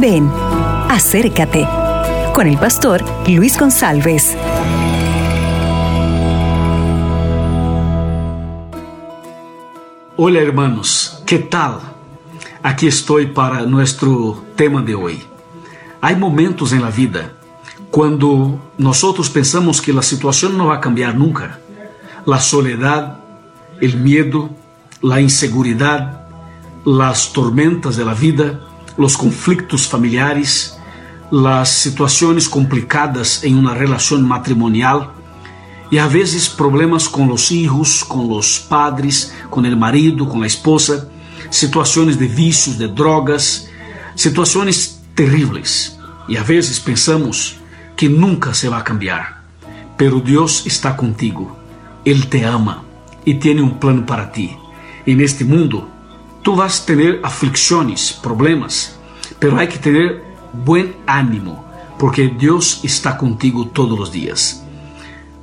Ven, acércate con el pastor Luis González. Hola hermanos, ¿qué tal? Aquí estoy para nuestro tema de hoy. Hay momentos en la vida cuando nosotros pensamos que la situación no va a cambiar nunca. La soledad, el miedo, la inseguridad, las tormentas de la vida, los conflictos familiares, las situações complicadas em uma relação matrimonial e a vezes problemas com os filhos, com os padres, com o marido, com a esposa, situações de vícios, de drogas, situações terríveis. E a vezes pensamos que nunca se vai cambiar. Pero Deus está contigo. Ele te ama e tem um plano para ti. E neste mundo, tu vas ter aflições, problemas, pero hay que tener buen ánimo, porque Dios está contigo todos los días.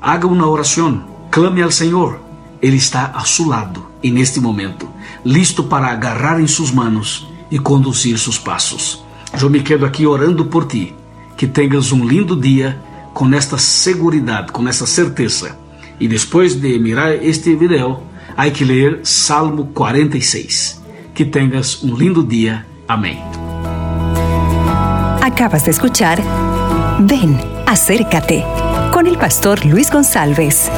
Haga una oración, clame al Señor, Ele está a su lado en este momento, listo para agarrar en sus manos e conduzir sus passos. Eu me quedo aqui orando por ti, que tenhas um lindo dia com esta segurança, com essa certeza. E depois de mirar este video, há que ler Salmo 46. Que tenhas um lindo dia. Amém. Acabas de escuchar Ven, acércate con el pastor Luis González.